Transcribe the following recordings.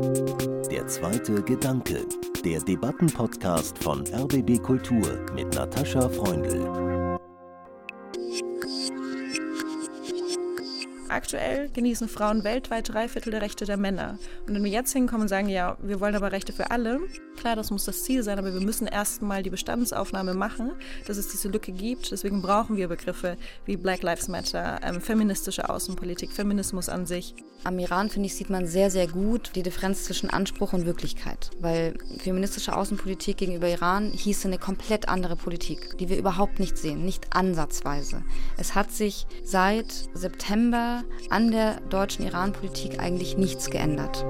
Der zweite Gedanke, der Debattenpodcast von RBB Kultur mit Natascha Freundl. Aktuell genießen Frauen weltweit drei Viertel der Rechte der Männer. Und wenn wir jetzt hinkommen und sagen, ja, wir wollen aber Rechte für alle, klar, das muss das Ziel sein, aber wir müssen erstmal die Bestandsaufnahme machen, dass es diese Lücke gibt. Deswegen brauchen wir Begriffe wie Black Lives Matter, ähm, feministische Außenpolitik, Feminismus an sich. Am Iran, finde ich, sieht man sehr, sehr gut die Differenz zwischen Anspruch und Wirklichkeit. Weil feministische Außenpolitik gegenüber Iran hieße eine komplett andere Politik, die wir überhaupt nicht sehen, nicht ansatzweise. Es hat sich seit September an der deutschen Iran-Politik eigentlich nichts geändert.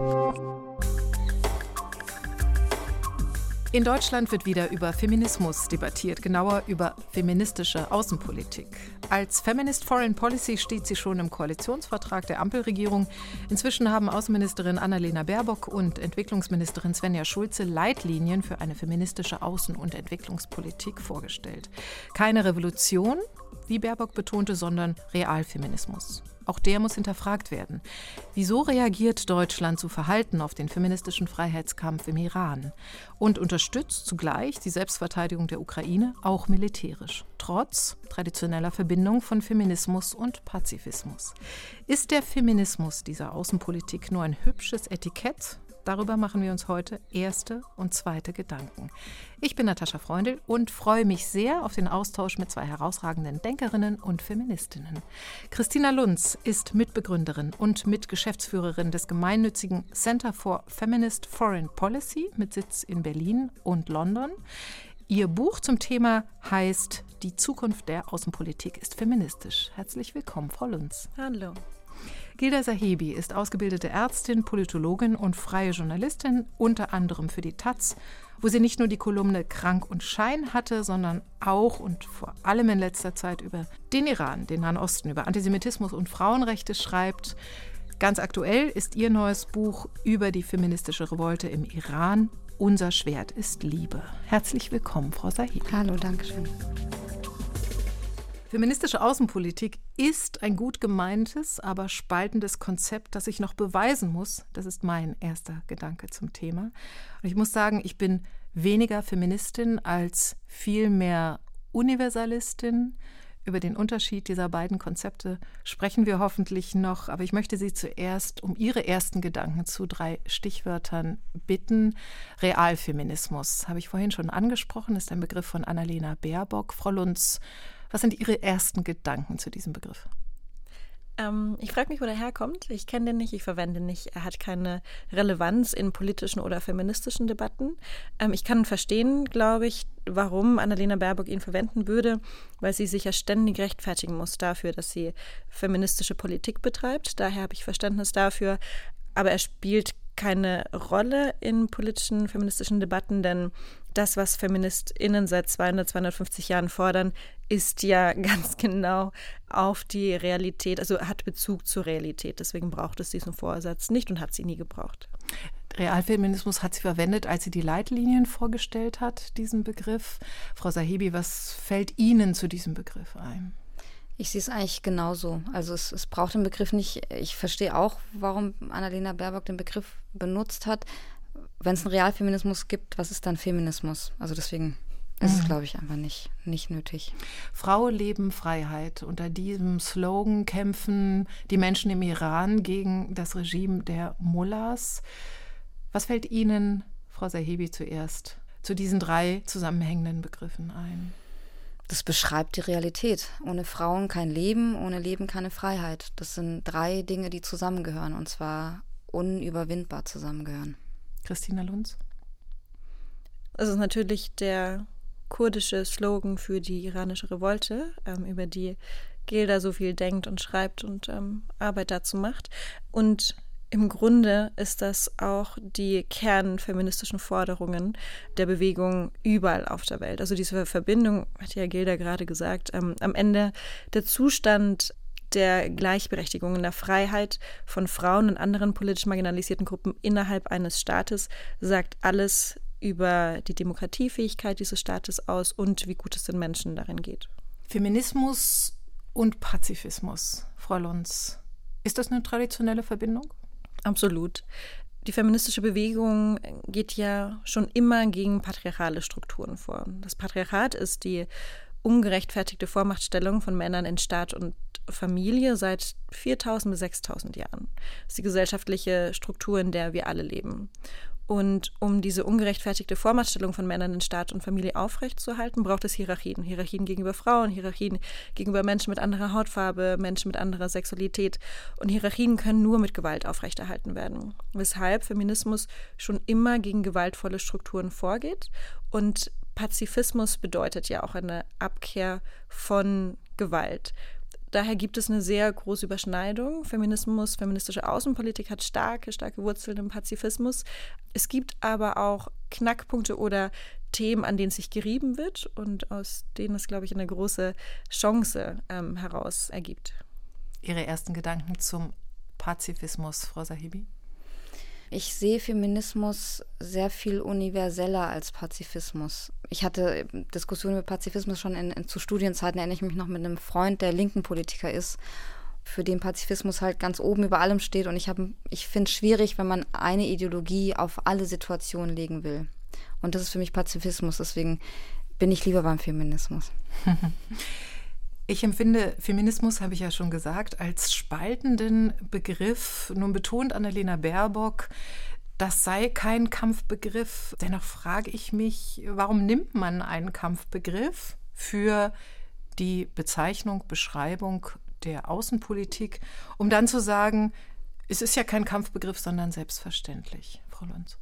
In Deutschland wird wieder über Feminismus debattiert, genauer über feministische Außenpolitik. Als Feminist Foreign Policy steht sie schon im Koalitionsvertrag der Ampelregierung. Inzwischen haben Außenministerin Annalena Baerbock und Entwicklungsministerin Svenja Schulze Leitlinien für eine feministische Außen- und Entwicklungspolitik vorgestellt. Keine Revolution, wie Baerbock betonte, sondern Realfeminismus. Auch der muss hinterfragt werden. Wieso reagiert Deutschland so verhalten auf den feministischen Freiheitskampf im Iran und unterstützt zugleich die Selbstverteidigung der Ukraine auch militärisch, trotz traditioneller Verbindung von Feminismus und Pazifismus? Ist der Feminismus dieser Außenpolitik nur ein hübsches Etikett Darüber machen wir uns heute erste und zweite Gedanken. Ich bin Natascha Freundl und freue mich sehr auf den Austausch mit zwei herausragenden Denkerinnen und Feministinnen. Christina Lunz ist Mitbegründerin und Mitgeschäftsführerin des gemeinnützigen Center for Feminist Foreign Policy mit Sitz in Berlin und London. Ihr Buch zum Thema heißt Die Zukunft der Außenpolitik ist feministisch. Herzlich willkommen, Frau Lunz. Hallo. Gilda Sahebi ist ausgebildete Ärztin, Politologin und freie Journalistin, unter anderem für die Taz, wo sie nicht nur die Kolumne Krank und Schein hatte, sondern auch und vor allem in letzter Zeit über den Iran, den Nahen Osten, über Antisemitismus und Frauenrechte schreibt. Ganz aktuell ist ihr neues Buch über die feministische Revolte im Iran. Unser Schwert ist Liebe. Herzlich willkommen, Frau Sahebi. Hallo, danke schön. Feministische Außenpolitik ist ein gut gemeintes, aber spaltendes Konzept, das sich noch beweisen muss. Das ist mein erster Gedanke zum Thema. Und ich muss sagen, ich bin weniger Feministin als vielmehr Universalistin. Über den Unterschied dieser beiden Konzepte sprechen wir hoffentlich noch, aber ich möchte Sie zuerst um Ihre ersten Gedanken zu drei Stichwörtern bitten. Realfeminismus habe ich vorhin schon angesprochen, ist ein Begriff von Annalena Baerbock. Frau Lunz, was sind Ihre ersten Gedanken zu diesem Begriff? Ähm, ich frage mich, wo der herkommt. Ich kenne den nicht, ich verwende ihn nicht. Er hat keine Relevanz in politischen oder feministischen Debatten. Ähm, ich kann verstehen, glaube ich, warum Annalena Baerbock ihn verwenden würde, weil sie sich ja ständig rechtfertigen muss dafür, dass sie feministische Politik betreibt. Daher habe ich Verständnis dafür. Aber er spielt keine Rolle in politischen feministischen Debatten, denn das, was FeministInnen seit 200, 250 Jahren fordern, ist ja ganz genau auf die Realität, also hat Bezug zur Realität. Deswegen braucht es diesen Vorsatz nicht und hat sie nie gebraucht. Realfeminismus hat sie verwendet, als sie die Leitlinien vorgestellt hat, diesen Begriff. Frau Sahibi, was fällt Ihnen zu diesem Begriff ein? Ich sehe es eigentlich genauso. Also es, es braucht den Begriff nicht. Ich verstehe auch, warum Annalena Baerbock den Begriff benutzt hat. Wenn es einen Realfeminismus gibt, was ist dann Feminismus? Also deswegen ist es, mhm. glaube ich, einfach nicht, nicht nötig. Frau, Leben, Freiheit. Unter diesem Slogan kämpfen die Menschen im Iran gegen das Regime der Mullahs. Was fällt Ihnen, Frau Sahebi, zuerst zu diesen drei zusammenhängenden Begriffen ein? Das beschreibt die Realität. Ohne Frauen kein Leben, ohne Leben keine Freiheit. Das sind drei Dinge, die zusammengehören und zwar unüberwindbar zusammengehören. Christina Lunz? Das ist natürlich der kurdische Slogan für die iranische Revolte, ähm, über die Gilda so viel denkt und schreibt und ähm, Arbeit dazu macht. Und im Grunde ist das auch die kernfeministischen Forderungen der Bewegung überall auf der Welt. Also diese Verbindung, hat ja Gilda gerade gesagt, ähm, am Ende der Zustand der Gleichberechtigung und der Freiheit von Frauen und anderen politisch marginalisierten Gruppen innerhalb eines Staates sagt alles über die Demokratiefähigkeit dieses Staates aus und wie gut es den Menschen darin geht. Feminismus und Pazifismus, Frau Lunz. Ist das eine traditionelle Verbindung? Absolut. Die feministische Bewegung geht ja schon immer gegen patriarchale Strukturen vor. Das Patriarchat ist die ungerechtfertigte Vormachtstellung von Männern in Staat und Familie seit 4000 bis 6000 Jahren. Das ist die gesellschaftliche Struktur, in der wir alle leben. Und um diese ungerechtfertigte Vormachtstellung von Männern in Staat und Familie aufrechtzuerhalten, braucht es Hierarchien. Hierarchien gegenüber Frauen, Hierarchien gegenüber Menschen mit anderer Hautfarbe, Menschen mit anderer Sexualität. Und Hierarchien können nur mit Gewalt aufrechterhalten werden. Weshalb Feminismus schon immer gegen gewaltvolle Strukturen vorgeht. Und Pazifismus bedeutet ja auch eine Abkehr von Gewalt. Daher gibt es eine sehr große Überschneidung. Feminismus, feministische Außenpolitik hat starke, starke Wurzeln im Pazifismus. Es gibt aber auch Knackpunkte oder Themen, an denen sich gerieben wird und aus denen es, glaube ich, eine große Chance ähm, heraus ergibt. Ihre ersten Gedanken zum Pazifismus, Frau Sahibi? Ich sehe Feminismus sehr viel universeller als Pazifismus. Ich hatte Diskussionen über Pazifismus schon in, in, zu Studienzeiten, erinnere ich mich noch mit einem Freund, der linken Politiker ist, für den Pazifismus halt ganz oben über allem steht. Und ich, ich finde es schwierig, wenn man eine Ideologie auf alle Situationen legen will. Und das ist für mich Pazifismus. Deswegen bin ich lieber beim Feminismus. Ich empfinde Feminismus, habe ich ja schon gesagt, als spaltenden Begriff. Nun betont Annalena Baerbock, das sei kein Kampfbegriff. Dennoch frage ich mich, warum nimmt man einen Kampfbegriff für die Bezeichnung, Beschreibung der Außenpolitik, um dann zu sagen, es ist ja kein Kampfbegriff, sondern selbstverständlich, Frau Lunz.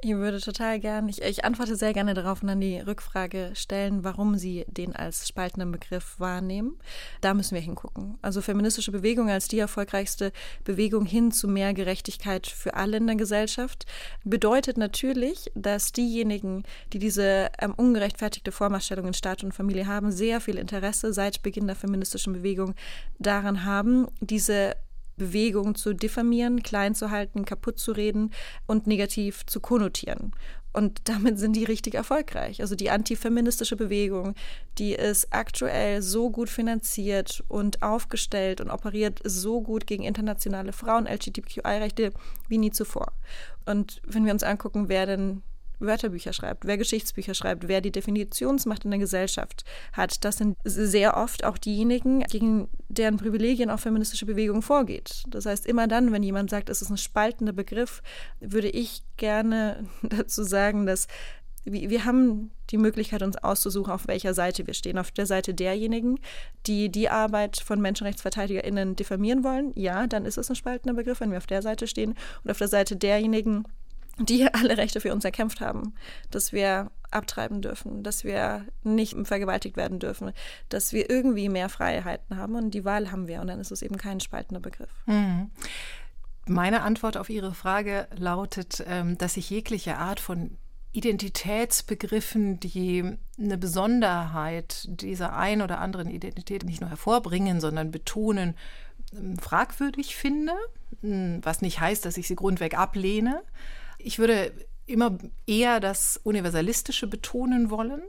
Ich würde total gern, ich, ich, antworte sehr gerne darauf und dann die Rückfrage stellen, warum Sie den als spaltenden Begriff wahrnehmen. Da müssen wir hingucken. Also feministische Bewegung als die erfolgreichste Bewegung hin zu mehr Gerechtigkeit für alle in der Gesellschaft bedeutet natürlich, dass diejenigen, die diese ähm, ungerechtfertigte Vormachtstellung in Staat und Familie haben, sehr viel Interesse seit Beginn der feministischen Bewegung daran haben, diese Bewegung zu diffamieren, klein zu halten, kaputt zu reden und negativ zu konnotieren. Und damit sind die richtig erfolgreich. Also die antifeministische Bewegung, die ist aktuell so gut finanziert und aufgestellt und operiert so gut gegen internationale Frauen, LGBTQI-Rechte wie nie zuvor. Und wenn wir uns angucken, wer denn Wörterbücher schreibt, wer Geschichtsbücher schreibt, wer die Definitionsmacht in der Gesellschaft hat. Das sind sehr oft auch diejenigen, gegen deren Privilegien auch feministische Bewegung vorgeht. Das heißt, immer dann, wenn jemand sagt, es ist ein spaltender Begriff, würde ich gerne dazu sagen, dass wir haben die Möglichkeit, uns auszusuchen, auf welcher Seite wir stehen. Auf der Seite derjenigen, die die Arbeit von MenschenrechtsverteidigerInnen diffamieren wollen, ja, dann ist es ein spaltender Begriff, wenn wir auf der Seite stehen. Und auf der Seite derjenigen, die alle Rechte für uns erkämpft haben, dass wir abtreiben dürfen, dass wir nicht vergewaltigt werden dürfen, dass wir irgendwie mehr Freiheiten haben und die Wahl haben wir und dann ist es eben kein spaltender Begriff. Mhm. Meine Antwort auf Ihre Frage lautet, ähm, dass ich jegliche Art von Identitätsbegriffen, die eine Besonderheit dieser ein oder anderen Identität nicht nur hervorbringen, sondern betonen, ähm, fragwürdig finde, was nicht heißt, dass ich sie grundweg ablehne. Ich würde immer eher das Universalistische betonen wollen,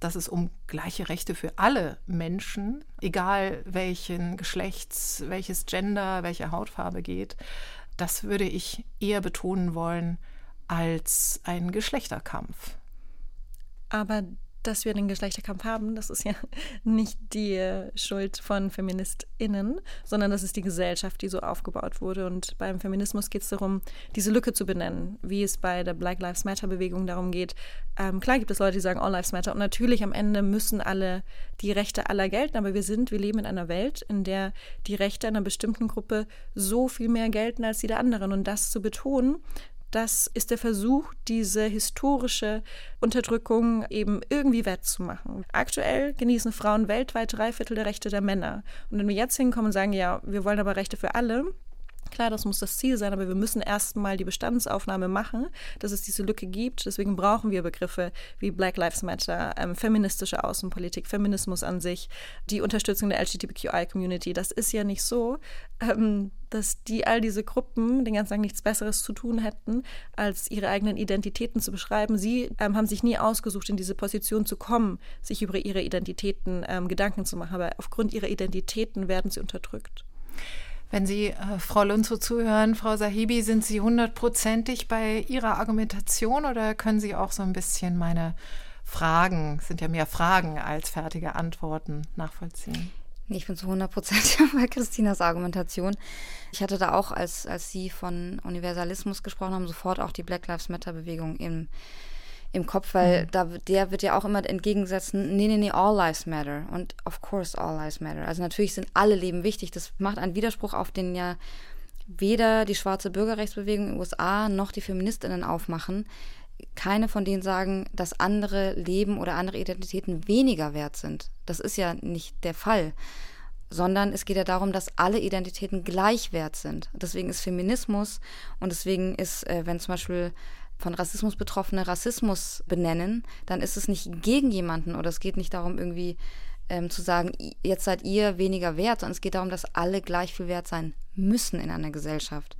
dass es um gleiche Rechte für alle Menschen, egal welchen Geschlechts, welches Gender, welche Hautfarbe geht. Das würde ich eher betonen wollen als ein Geschlechterkampf. Aber dass wir den Geschlechterkampf haben, das ist ja nicht die Schuld von FeministInnen, sondern das ist die Gesellschaft, die so aufgebaut wurde. Und beim Feminismus geht es darum, diese Lücke zu benennen, wie es bei der Black Lives Matter-Bewegung darum geht. Ähm, klar gibt es Leute, die sagen All Lives Matter und natürlich am Ende müssen alle die Rechte aller gelten, aber wir sind, wir leben in einer Welt, in der die Rechte einer bestimmten Gruppe so viel mehr gelten als die der anderen. Und das zu betonen, das ist der Versuch, diese historische Unterdrückung eben irgendwie wettzumachen. Aktuell genießen Frauen weltweit drei Viertel der Rechte der Männer. Und wenn wir jetzt hinkommen und sagen, ja, wir wollen aber Rechte für alle, Klar, das muss das Ziel sein, aber wir müssen erstmal die Bestandsaufnahme machen, dass es diese Lücke gibt. Deswegen brauchen wir Begriffe wie Black Lives Matter, ähm, feministische Außenpolitik, Feminismus an sich, die Unterstützung der LGBTQI-Community. Das ist ja nicht so, ähm, dass die all diese Gruppen den ganzen Tag nichts Besseres zu tun hätten, als ihre eigenen Identitäten zu beschreiben. Sie ähm, haben sich nie ausgesucht, in diese Position zu kommen, sich über ihre Identitäten ähm, Gedanken zu machen, aber aufgrund ihrer Identitäten werden sie unterdrückt. Wenn Sie äh, Frau Lunzo zuhören, Frau Sahibi, sind Sie hundertprozentig bei Ihrer Argumentation oder können Sie auch so ein bisschen meine Fragen, sind ja mehr Fragen als fertige Antworten, nachvollziehen? Ich bin zu 100 Prozent bei Christinas Argumentation. Ich hatte da auch, als, als Sie von Universalismus gesprochen haben, sofort auch die Black Lives Matter-Bewegung im, im Kopf, weil mhm. da, der wird ja auch immer entgegensetzen, nee, nee, nee, all lives matter. Und of course all lives matter. Also natürlich sind alle Leben wichtig. Das macht einen Widerspruch, auf den ja weder die schwarze Bürgerrechtsbewegung in den USA noch die Feministinnen aufmachen keine von denen sagen, dass andere Leben oder andere Identitäten weniger wert sind. Das ist ja nicht der Fall. Sondern es geht ja darum, dass alle Identitäten gleich wert sind. Deswegen ist Feminismus und deswegen ist, äh, wenn zum Beispiel von Rassismus Betroffene Rassismus benennen, dann ist es nicht gegen jemanden oder es geht nicht darum, irgendwie ähm, zu sagen, jetzt seid ihr weniger wert, sondern es geht darum, dass alle gleich viel wert sein müssen in einer Gesellschaft.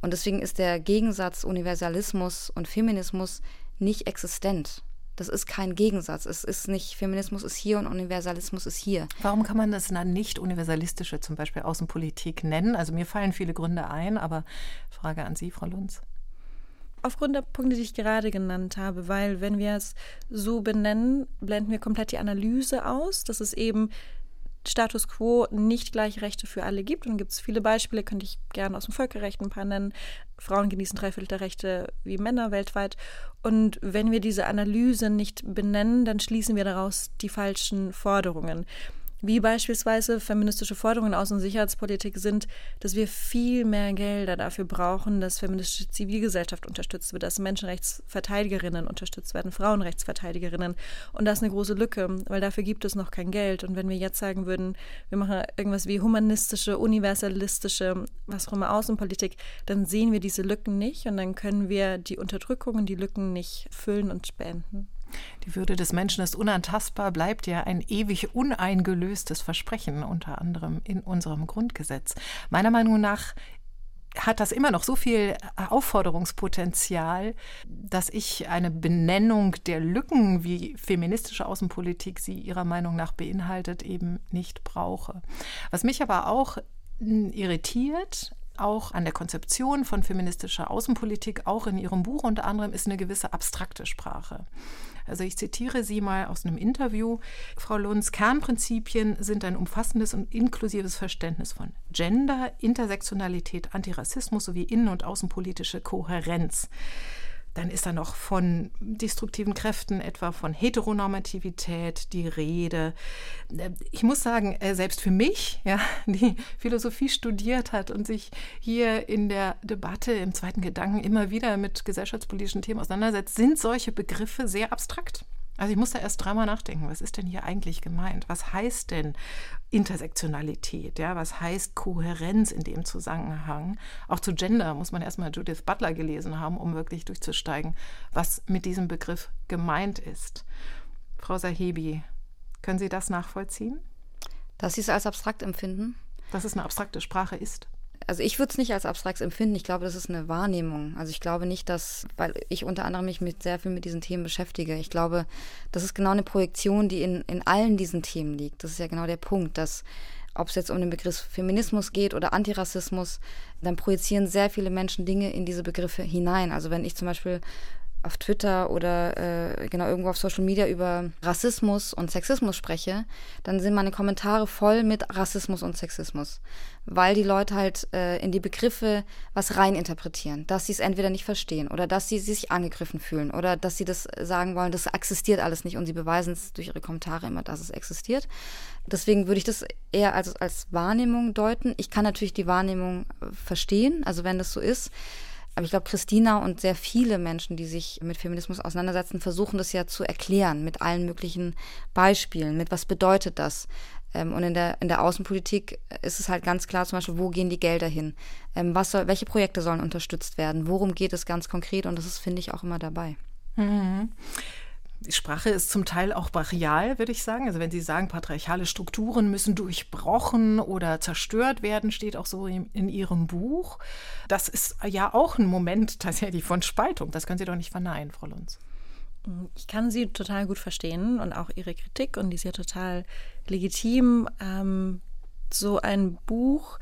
Und deswegen ist der Gegensatz Universalismus und Feminismus nicht existent. Das ist kein Gegensatz. Es ist nicht, Feminismus ist hier und Universalismus ist hier. Warum kann man das dann nicht universalistische, zum Beispiel Außenpolitik nennen? Also mir fallen viele Gründe ein, aber Frage an Sie, Frau Lunz. Aufgrund der Punkte, die ich gerade genannt habe, weil wenn wir es so benennen, blenden wir komplett die Analyse aus. Das ist eben Status quo nicht gleiche Rechte für alle gibt. Und gibt es viele Beispiele, könnte ich gerne aus dem Völkerrecht ein paar nennen. Frauen genießen drei Viertel der Rechte wie Männer weltweit. Und wenn wir diese Analyse nicht benennen, dann schließen wir daraus die falschen Forderungen wie beispielsweise feministische Forderungen in Außen- und Sicherheitspolitik sind, dass wir viel mehr Gelder dafür brauchen, dass feministische Zivilgesellschaft unterstützt wird, dass Menschenrechtsverteidigerinnen unterstützt werden, Frauenrechtsverteidigerinnen. Und das ist eine große Lücke, weil dafür gibt es noch kein Geld. Und wenn wir jetzt sagen würden, wir machen irgendwas wie humanistische, universalistische, was auch immer Außenpolitik, dann sehen wir diese Lücken nicht und dann können wir die Unterdrückung und die Lücken nicht füllen und beenden. Die Würde des Menschen ist unantastbar, bleibt ja ein ewig uneingelöstes Versprechen, unter anderem in unserem Grundgesetz. Meiner Meinung nach hat das immer noch so viel Aufforderungspotenzial, dass ich eine Benennung der Lücken, wie feministische Außenpolitik sie ihrer Meinung nach beinhaltet, eben nicht brauche. Was mich aber auch irritiert, auch an der Konzeption von feministischer Außenpolitik, auch in Ihrem Buch unter anderem, ist eine gewisse abstrakte Sprache. Also ich zitiere Sie mal aus einem Interview. Frau Lunz, Kernprinzipien sind ein umfassendes und inklusives Verständnis von Gender, Intersektionalität, Antirassismus sowie innen- und außenpolitische Kohärenz. Dann ist da noch von destruktiven Kräften, etwa von Heteronormativität die Rede. Ich muss sagen, äh, selbst für mich, ja, die Philosophie studiert hat und sich hier in der Debatte im zweiten Gedanken immer wieder mit gesellschaftspolitischen Themen auseinandersetzt, sind solche Begriffe sehr abstrakt. Also ich muss da erst dreimal nachdenken, was ist denn hier eigentlich gemeint? Was heißt denn Intersektionalität? Ja, was heißt Kohärenz in dem Zusammenhang? Auch zu Gender muss man erstmal Judith Butler gelesen haben, um wirklich durchzusteigen, was mit diesem Begriff gemeint ist. Frau Sahebi, können Sie das nachvollziehen? Dass Sie es als abstrakt empfinden? Dass es eine abstrakte Sprache ist also ich würde es nicht als abstrakt empfinden. Ich glaube, das ist eine Wahrnehmung. Also ich glaube nicht, dass, weil ich unter anderem mich mit sehr viel mit diesen Themen beschäftige. Ich glaube, das ist genau eine Projektion, die in, in allen diesen Themen liegt. Das ist ja genau der Punkt, dass ob es jetzt um den Begriff Feminismus geht oder Antirassismus, dann projizieren sehr viele Menschen Dinge in diese Begriffe hinein. Also wenn ich zum Beispiel auf Twitter oder äh, genau irgendwo auf Social Media über Rassismus und Sexismus spreche, dann sind meine Kommentare voll mit Rassismus und Sexismus, weil die Leute halt äh, in die Begriffe was reininterpretieren, dass sie es entweder nicht verstehen oder dass sie sich angegriffen fühlen oder dass sie das sagen wollen, das existiert alles nicht und sie beweisen es durch ihre Kommentare immer, dass es existiert. Deswegen würde ich das eher als, als Wahrnehmung deuten. Ich kann natürlich die Wahrnehmung äh, verstehen, also wenn das so ist. Aber ich glaube, Christina und sehr viele Menschen, die sich mit Feminismus auseinandersetzen, versuchen das ja zu erklären mit allen möglichen Beispielen, mit was bedeutet das. Ähm, und in der, in der Außenpolitik ist es halt ganz klar, zum Beispiel, wo gehen die Gelder hin? Ähm, was soll, welche Projekte sollen unterstützt werden? Worum geht es ganz konkret? Und das ist, finde ich, auch immer dabei. Mhm. Die Sprache ist zum Teil auch brachial, würde ich sagen. Also wenn Sie sagen, patriarchale Strukturen müssen durchbrochen oder zerstört werden, steht auch so in, in Ihrem Buch. Das ist ja auch ein Moment tatsächlich von Spaltung. Das können Sie doch nicht verneinen, Frau Lunz. Ich kann Sie total gut verstehen und auch Ihre Kritik und die ist ja total legitim. Ähm, so ein Buch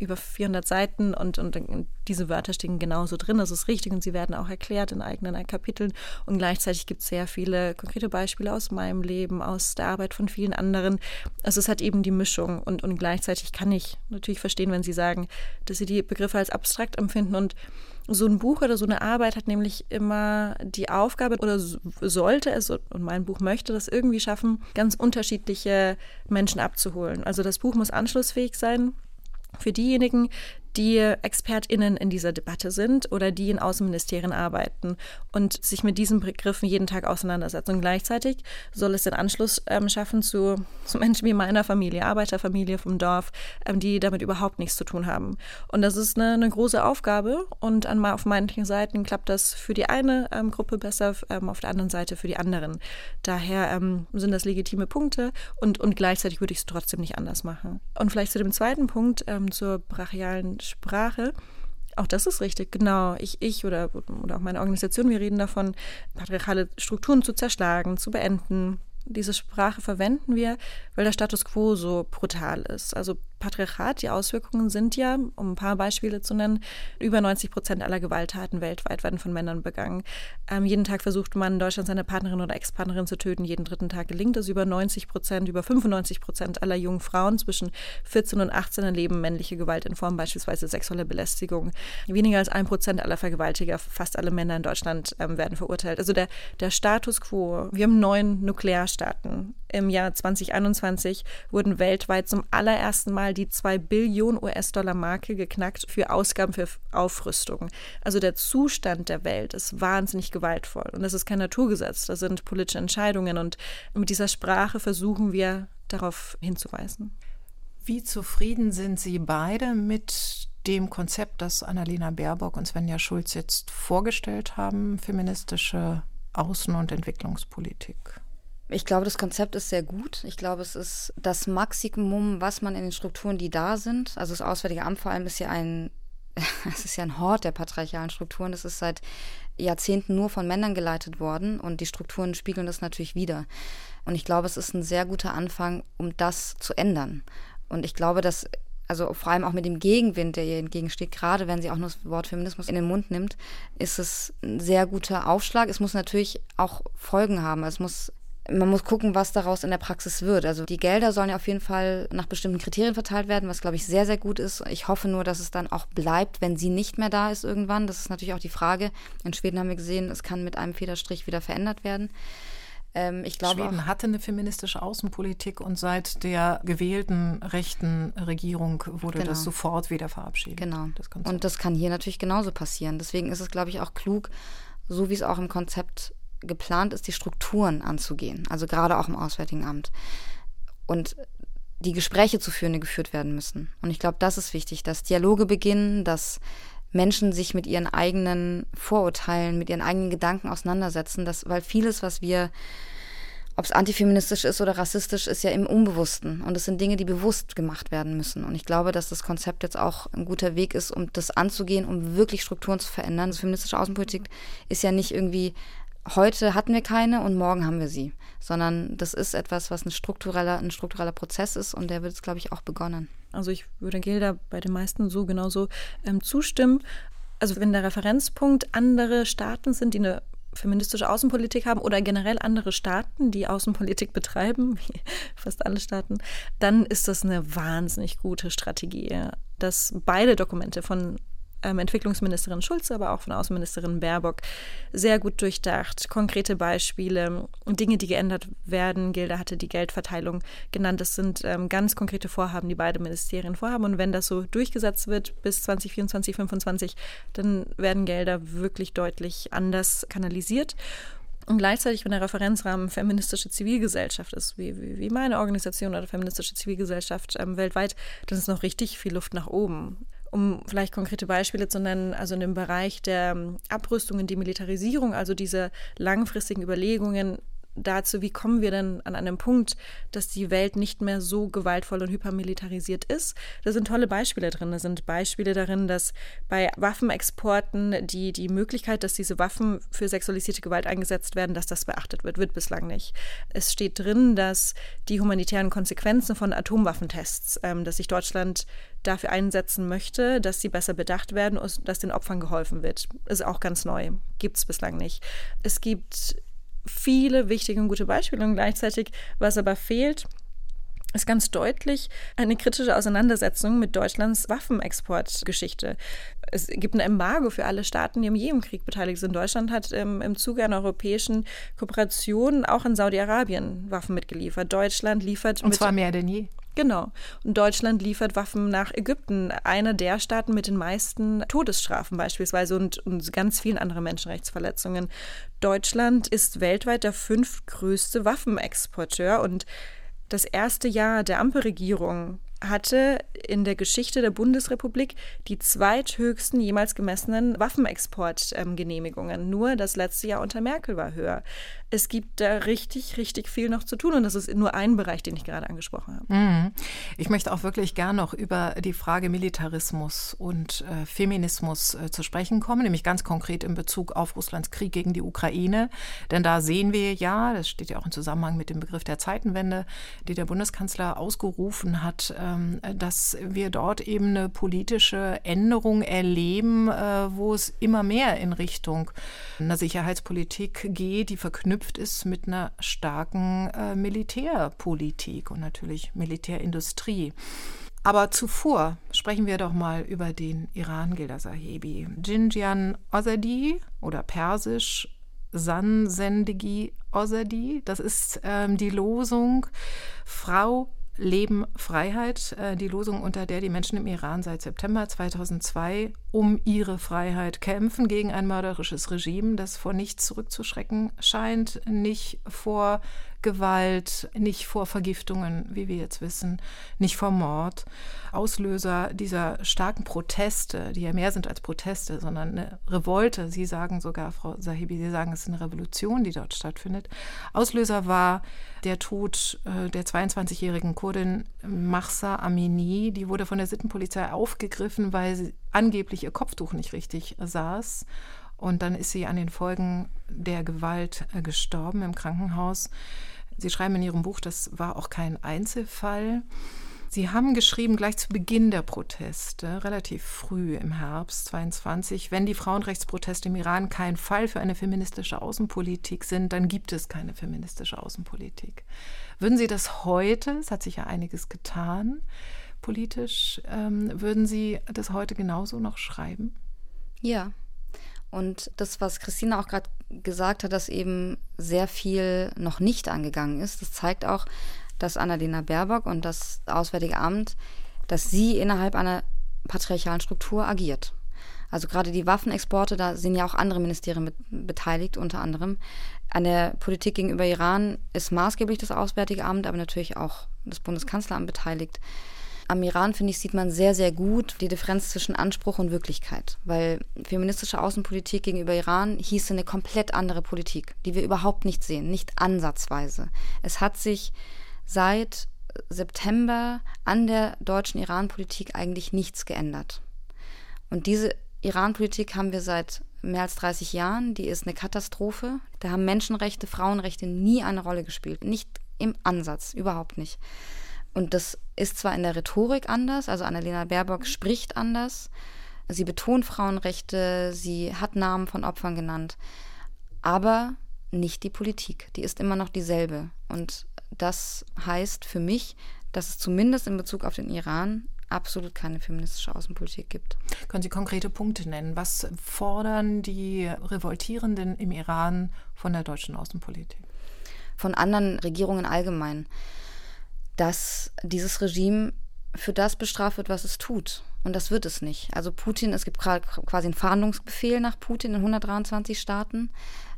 über 400 Seiten und, und, diese Wörter stehen genauso drin. Das ist richtig und sie werden auch erklärt in eigenen Kapiteln. Und gleichzeitig gibt es sehr viele konkrete Beispiele aus meinem Leben, aus der Arbeit von vielen anderen. Also es hat eben die Mischung und, und gleichzeitig kann ich natürlich verstehen, wenn Sie sagen, dass Sie die Begriffe als abstrakt empfinden und so ein Buch oder so eine Arbeit hat nämlich immer die Aufgabe oder sollte es, und mein Buch möchte das irgendwie schaffen, ganz unterschiedliche Menschen abzuholen. Also das Buch muss anschlussfähig sein für diejenigen, die ExpertInnen in dieser Debatte sind oder die in Außenministerien arbeiten und sich mit diesen Begriffen jeden Tag auseinandersetzen. Und gleichzeitig soll es den Anschluss ähm, schaffen zu, zu Menschen wie meiner Familie, Arbeiterfamilie vom Dorf, ähm, die damit überhaupt nichts zu tun haben. Und das ist eine, eine große Aufgabe und an, auf manchen Seiten klappt das für die eine ähm, Gruppe besser, ähm, auf der anderen Seite für die anderen. Daher ähm, sind das legitime Punkte und, und gleichzeitig würde ich es trotzdem nicht anders machen. Und vielleicht zu dem zweiten Punkt, ähm, zur brachialen Sprache. Auch das ist richtig, genau. Ich, ich oder, oder auch meine Organisation, wir reden davon, patriarchale Strukturen zu zerschlagen, zu beenden. Diese Sprache verwenden wir, weil der Status quo so brutal ist. Also Patriarchat, die Auswirkungen sind ja, um ein paar Beispiele zu nennen, über 90 Prozent aller Gewalttaten weltweit werden von Männern begangen. Ähm, jeden Tag versucht man in Deutschland seine Partnerin oder Ex-Partnerin zu töten. Jeden dritten Tag gelingt es. Über 90 Prozent, über 95 Prozent aller jungen Frauen zwischen 14 und 18 erleben männliche Gewalt in Form beispielsweise sexueller Belästigung. Weniger als ein Prozent aller Vergewaltiger, fast alle Männer in Deutschland ähm, werden verurteilt. Also der, der Status quo. Wir haben neun Nuklearstaaten. Im Jahr 2021 wurden weltweit zum allerersten Mal die 2 Billionen US-Dollar-Marke geknackt für Ausgaben für Aufrüstung. Also der Zustand der Welt ist wahnsinnig gewaltvoll. Und das ist kein Naturgesetz, das sind politische Entscheidungen. Und mit dieser Sprache versuchen wir darauf hinzuweisen. Wie zufrieden sind Sie beide mit dem Konzept, das Annalena Baerbock und Svenja Schulz jetzt vorgestellt haben, feministische Außen- und Entwicklungspolitik? Ich glaube, das Konzept ist sehr gut. Ich glaube, es ist das Maximum, was man in den Strukturen, die da sind, also das Auswärtige Amt vor allem ist ja ein, es ist ja ein Hort der patriarchalen Strukturen. Das ist seit Jahrzehnten nur von Männern geleitet worden und die Strukturen spiegeln das natürlich wieder. Und ich glaube, es ist ein sehr guter Anfang, um das zu ändern. Und ich glaube, dass also vor allem auch mit dem Gegenwind, der ihr entgegensteht, gerade wenn sie auch nur das Wort Feminismus in den Mund nimmt, ist es ein sehr guter Aufschlag. Es muss natürlich auch Folgen haben. Es muss man muss gucken, was daraus in der Praxis wird. Also die Gelder sollen ja auf jeden Fall nach bestimmten Kriterien verteilt werden, was glaube ich sehr, sehr gut ist. Ich hoffe nur, dass es dann auch bleibt, wenn sie nicht mehr da ist irgendwann. Das ist natürlich auch die Frage. In Schweden haben wir gesehen, es kann mit einem Federstrich wieder verändert werden. Ähm, ich glaube Schweden hatte eine feministische Außenpolitik und seit der gewählten rechten Regierung wurde genau. das sofort wieder verabschiedet. Genau. Das und das kann hier natürlich genauso passieren. Deswegen ist es, glaube ich, auch klug, so wie es auch im Konzept geplant ist, die Strukturen anzugehen, also gerade auch im Auswärtigen Amt. Und die Gespräche zu führen, die geführt werden müssen. Und ich glaube, das ist wichtig, dass Dialoge beginnen, dass Menschen sich mit ihren eigenen Vorurteilen, mit ihren eigenen Gedanken auseinandersetzen, dass, weil vieles, was wir, ob es antifeministisch ist oder rassistisch, ist ja im Unbewussten. Und es sind Dinge, die bewusst gemacht werden müssen. Und ich glaube, dass das Konzept jetzt auch ein guter Weg ist, um das anzugehen, um wirklich Strukturen zu verändern. Das feministische Außenpolitik ist ja nicht irgendwie heute hatten wir keine und morgen haben wir sie, sondern das ist etwas, was ein struktureller, ein struktureller Prozess ist und der wird jetzt, glaube ich, auch begonnen. Also ich würde Gilda bei den meisten so genauso ähm, zustimmen. Also wenn der Referenzpunkt andere Staaten sind, die eine feministische Außenpolitik haben oder generell andere Staaten, die Außenpolitik betreiben, wie fast alle Staaten, dann ist das eine wahnsinnig gute Strategie, dass beide Dokumente von ähm, Entwicklungsministerin Schulze, aber auch von Außenministerin Baerbock sehr gut durchdacht. Konkrete Beispiele, Dinge, die geändert werden. Gilda hatte die Geldverteilung genannt. Das sind ähm, ganz konkrete Vorhaben, die beide Ministerien vorhaben. Und wenn das so durchgesetzt wird bis 2024, 2025, dann werden Gelder wirklich deutlich anders kanalisiert. Und gleichzeitig, wenn der Referenzrahmen feministische Zivilgesellschaft ist, wie, wie, wie meine Organisation oder feministische Zivilgesellschaft ähm, weltweit, dann ist noch richtig viel Luft nach oben. Um vielleicht konkrete Beispiele zu nennen, also in dem Bereich der ähm, Abrüstung und Demilitarisierung, also diese langfristigen Überlegungen, dazu, wie kommen wir denn an einem Punkt, dass die Welt nicht mehr so gewaltvoll und hypermilitarisiert ist. Da sind tolle Beispiele drin. Da sind Beispiele darin, dass bei Waffenexporten die, die Möglichkeit, dass diese Waffen für sexualisierte Gewalt eingesetzt werden, dass das beachtet wird, wird bislang nicht. Es steht drin, dass die humanitären Konsequenzen von Atomwaffentests, ähm, dass sich Deutschland dafür einsetzen möchte, dass sie besser bedacht werden und dass den Opfern geholfen wird. Ist auch ganz neu. Gibt es bislang nicht. Es gibt viele wichtige und gute Beispiele und gleichzeitig, was aber fehlt, ist ganz deutlich eine kritische Auseinandersetzung mit Deutschlands Waffenexportgeschichte. Es gibt ein Embargo für alle Staaten, die im Jemenkrieg beteiligt sind. Deutschland hat im, im Zuge einer europäischen Kooperation auch in Saudi-Arabien Waffen mitgeliefert. Deutschland liefert. Und zwar mehr denn je. Genau. Und Deutschland liefert Waffen nach Ägypten, einer der Staaten mit den meisten Todesstrafen beispielsweise und, und ganz vielen anderen Menschenrechtsverletzungen. Deutschland ist weltweit der fünftgrößte Waffenexporteur und das erste Jahr der Ampelregierung hatte in der Geschichte der Bundesrepublik die zweithöchsten jemals gemessenen Waffenexportgenehmigungen. Ähm, Nur das letzte Jahr unter Merkel war höher es gibt da richtig, richtig viel noch zu tun. Und das ist nur ein Bereich, den ich gerade angesprochen habe. Mhm. Ich möchte auch wirklich gern noch über die Frage Militarismus und äh, Feminismus äh, zu sprechen kommen, nämlich ganz konkret in Bezug auf Russlands Krieg gegen die Ukraine. Denn da sehen wir ja, das steht ja auch im Zusammenhang mit dem Begriff der Zeitenwende, die der Bundeskanzler ausgerufen hat, ähm, dass wir dort eben eine politische Änderung erleben, äh, wo es immer mehr in Richtung einer Sicherheitspolitik geht, die verknüpft ist mit einer starken äh, Militärpolitik und natürlich Militärindustrie. Aber zuvor sprechen wir doch mal über den Iran Gilda Sahibi. Jinjian Ozadi oder persisch Sansendegi Ozadi, das ist ähm, die Losung Frau Leben, Freiheit, äh, die Losung, unter der die Menschen im Iran seit September 2002 um ihre Freiheit kämpfen gegen ein mörderisches Regime, das vor nichts zurückzuschrecken scheint, nicht vor Gewalt, nicht vor Vergiftungen, wie wir jetzt wissen, nicht vor Mord. Auslöser dieser starken Proteste, die ja mehr sind als Proteste, sondern eine Revolte, Sie sagen sogar, Frau Sahibi, Sie sagen, es ist eine Revolution, die dort stattfindet. Auslöser war der Tod äh, der 22-jährigen Kurdin Mahsa Amini. Die wurde von der Sittenpolizei aufgegriffen, weil sie angeblich ihr Kopftuch nicht richtig saß. Und dann ist sie an den Folgen der Gewalt äh, gestorben im Krankenhaus. Sie schreiben in Ihrem Buch, das war auch kein Einzelfall. Sie haben geschrieben, gleich zu Beginn der Proteste, relativ früh im Herbst 22, wenn die Frauenrechtsproteste im Iran kein Fall für eine feministische Außenpolitik sind, dann gibt es keine feministische Außenpolitik. Würden Sie das heute, es hat sich ja einiges getan, politisch, ähm, würden Sie das heute genauso noch schreiben? Ja, und das, was Christina auch gerade gesagt hat, dass eben sehr viel noch nicht angegangen ist, das zeigt auch, dass Annalena Baerbock und das Auswärtige Amt, dass sie innerhalb einer patriarchalen Struktur agiert. Also gerade die Waffenexporte, da sind ja auch andere Ministerien mit beteiligt, unter anderem. An der Politik gegenüber Iran ist maßgeblich das Auswärtige Amt, aber natürlich auch das Bundeskanzleramt beteiligt am Iran, finde ich, sieht man sehr, sehr gut die Differenz zwischen Anspruch und Wirklichkeit. Weil feministische Außenpolitik gegenüber Iran hieße eine komplett andere Politik, die wir überhaupt nicht sehen, nicht ansatzweise. Es hat sich seit September an der deutschen Iran-Politik eigentlich nichts geändert. Und diese Iran-Politik haben wir seit mehr als 30 Jahren. Die ist eine Katastrophe. Da haben Menschenrechte, Frauenrechte nie eine Rolle gespielt. Nicht im Ansatz, überhaupt nicht. Und das ist zwar in der Rhetorik anders, also Annalena Baerbock spricht anders, sie betont Frauenrechte, sie hat Namen von Opfern genannt, aber nicht die Politik. Die ist immer noch dieselbe. Und das heißt für mich, dass es zumindest in Bezug auf den Iran absolut keine feministische Außenpolitik gibt. Können Sie konkrete Punkte nennen? Was fordern die Revoltierenden im Iran von der deutschen Außenpolitik? Von anderen Regierungen allgemein dass dieses Regime für das bestraft wird, was es tut. Und das wird es nicht. Also Putin, es gibt quasi einen Fahndungsbefehl nach Putin in 123 Staaten.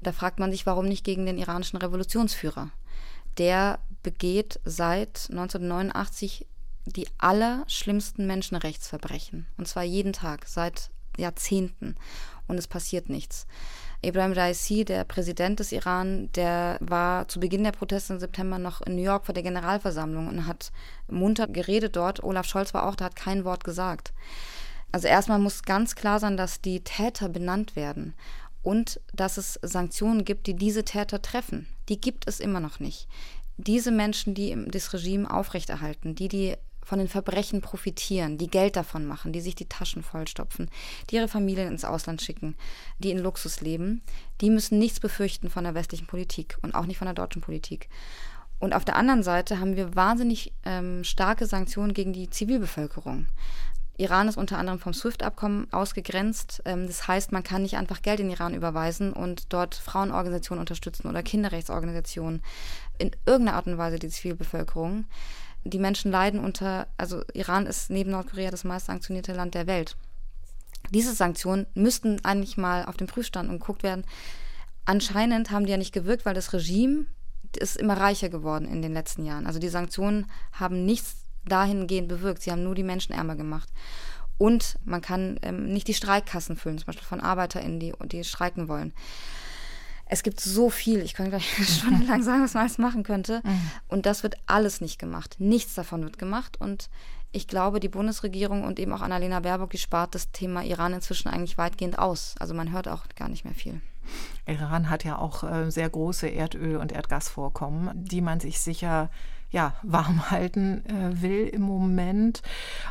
Da fragt man sich, warum nicht gegen den iranischen Revolutionsführer. Der begeht seit 1989 die allerschlimmsten Menschenrechtsverbrechen. Und zwar jeden Tag, seit Jahrzehnten und es passiert nichts. Ibrahim Raisi, der Präsident des Iran, der war zu Beginn der Proteste im September noch in New York vor der Generalversammlung und hat munter geredet dort. Olaf Scholz war auch, da hat kein Wort gesagt. Also erstmal muss ganz klar sein, dass die Täter benannt werden und dass es Sanktionen gibt, die diese Täter treffen. Die gibt es immer noch nicht. Diese Menschen, die das Regime aufrechterhalten, die die von den Verbrechen profitieren, die Geld davon machen, die sich die Taschen vollstopfen, die ihre Familien ins Ausland schicken, die in Luxus leben, die müssen nichts befürchten von der westlichen Politik und auch nicht von der deutschen Politik. Und auf der anderen Seite haben wir wahnsinnig ähm, starke Sanktionen gegen die Zivilbevölkerung. Iran ist unter anderem vom SWIFT-Abkommen ausgegrenzt. Ähm, das heißt, man kann nicht einfach Geld in Iran überweisen und dort Frauenorganisationen unterstützen oder Kinderrechtsorganisationen. In irgendeiner Art und Weise die Zivilbevölkerung die Menschen leiden unter, also Iran ist neben Nordkorea das meist sanktionierte Land der Welt. Diese Sanktionen müssten eigentlich mal auf den Prüfstand und geguckt werden. Anscheinend haben die ja nicht gewirkt, weil das Regime ist immer reicher geworden in den letzten Jahren. Also die Sanktionen haben nichts dahingehend bewirkt. Sie haben nur die Menschen ärmer gemacht. Und man kann ähm, nicht die Streikkassen füllen, zum Beispiel von ArbeiterInnen, die, die streiken wollen es gibt so viel, ich könnte gleich stundenlang sagen, was man alles machen könnte. Mhm. Und das wird alles nicht gemacht. Nichts davon wird gemacht. Und ich glaube, die Bundesregierung und eben auch Annalena Baerbock, die spart das Thema Iran inzwischen eigentlich weitgehend aus. Also man hört auch gar nicht mehr viel. Iran hat ja auch äh, sehr große Erdöl- und Erdgasvorkommen, die man sich sicher ja, warm halten äh, will im Moment.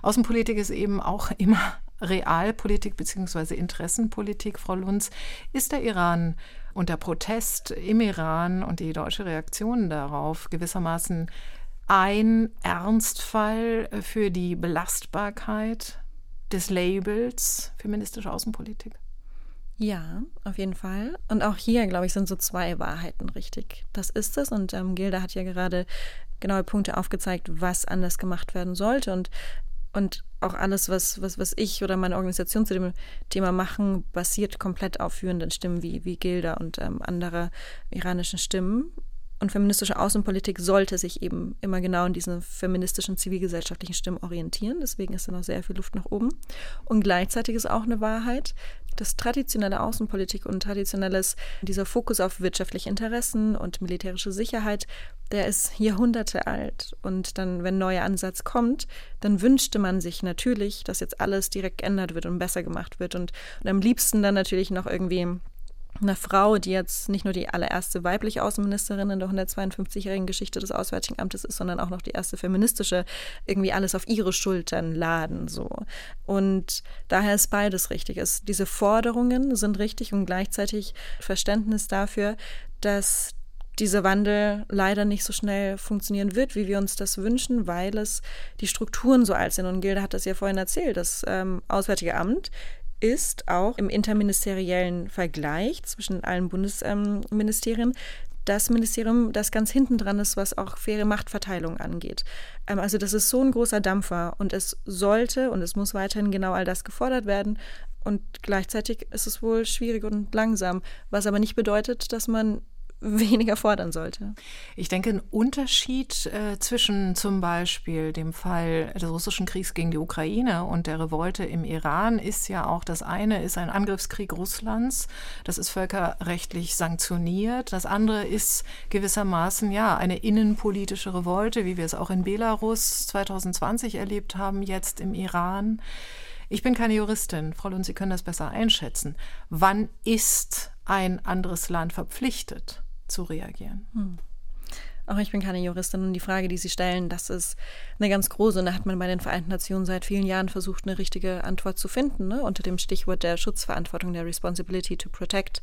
Außenpolitik ist eben auch immer Realpolitik bzw. Interessenpolitik, Frau Lunz. Ist der Iran und der Protest im Iran und die deutsche Reaktion darauf gewissermaßen ein Ernstfall für die Belastbarkeit des Labels feministische Außenpolitik? Ja, auf jeden Fall. Und auch hier, glaube ich, sind so zwei Wahrheiten richtig. Das ist es. Und ähm, Gilda hat ja gerade genaue Punkte aufgezeigt, was anders gemacht werden sollte. Und und auch alles, was, was, was ich oder meine Organisation zu dem Thema machen, basiert komplett auf führenden Stimmen wie, wie Gilda und ähm, andere iranischen Stimmen. Und feministische Außenpolitik sollte sich eben immer genau in diesen feministischen zivilgesellschaftlichen Stimmen orientieren. Deswegen ist da noch sehr viel Luft nach oben. Und gleichzeitig ist auch eine Wahrheit, dass traditionelle Außenpolitik und traditionelles, dieser Fokus auf wirtschaftliche Interessen und militärische Sicherheit, der ist Jahrhunderte alt. Und dann, wenn ein neuer Ansatz kommt, dann wünschte man sich natürlich, dass jetzt alles direkt geändert wird und besser gemacht wird. Und, und am liebsten dann natürlich noch irgendwie einer Frau, die jetzt nicht nur die allererste weibliche Außenministerin in der 152-jährigen Geschichte des Auswärtigen Amtes ist, sondern auch noch die erste feministische, irgendwie alles auf ihre Schultern laden. So. Und daher ist beides richtig. Es, diese Forderungen sind richtig und gleichzeitig Verständnis dafür, dass dieser Wandel leider nicht so schnell funktionieren wird, wie wir uns das wünschen, weil es die Strukturen so alt sind. Und Gilda hat das ja vorhin erzählt. Das ähm, Auswärtige Amt ist auch im interministeriellen Vergleich zwischen allen Bundesministerien das Ministerium, das ganz hinten dran ist, was auch faire Machtverteilung angeht. Ähm, also das ist so ein großer Dampfer und es sollte und es muss weiterhin genau all das gefordert werden. Und gleichzeitig ist es wohl schwierig und langsam, was aber nicht bedeutet, dass man weniger fordern sollte. Ich denke, ein Unterschied äh, zwischen zum Beispiel dem Fall des russischen Kriegs gegen die Ukraine und der Revolte im Iran ist ja auch, das eine ist ein Angriffskrieg Russlands, das ist völkerrechtlich sanktioniert. Das andere ist gewissermaßen ja eine innenpolitische Revolte, wie wir es auch in Belarus 2020 erlebt haben, jetzt im Iran. Ich bin keine Juristin, Frau Lund, Sie können das besser einschätzen. Wann ist ein anderes Land verpflichtet, zu reagieren. Hm. Auch ich bin keine Juristin und die Frage, die Sie stellen, das ist eine ganz große. Und da hat man bei den Vereinten Nationen seit vielen Jahren versucht, eine richtige Antwort zu finden, ne? unter dem Stichwort der Schutzverantwortung, der Responsibility to Protect.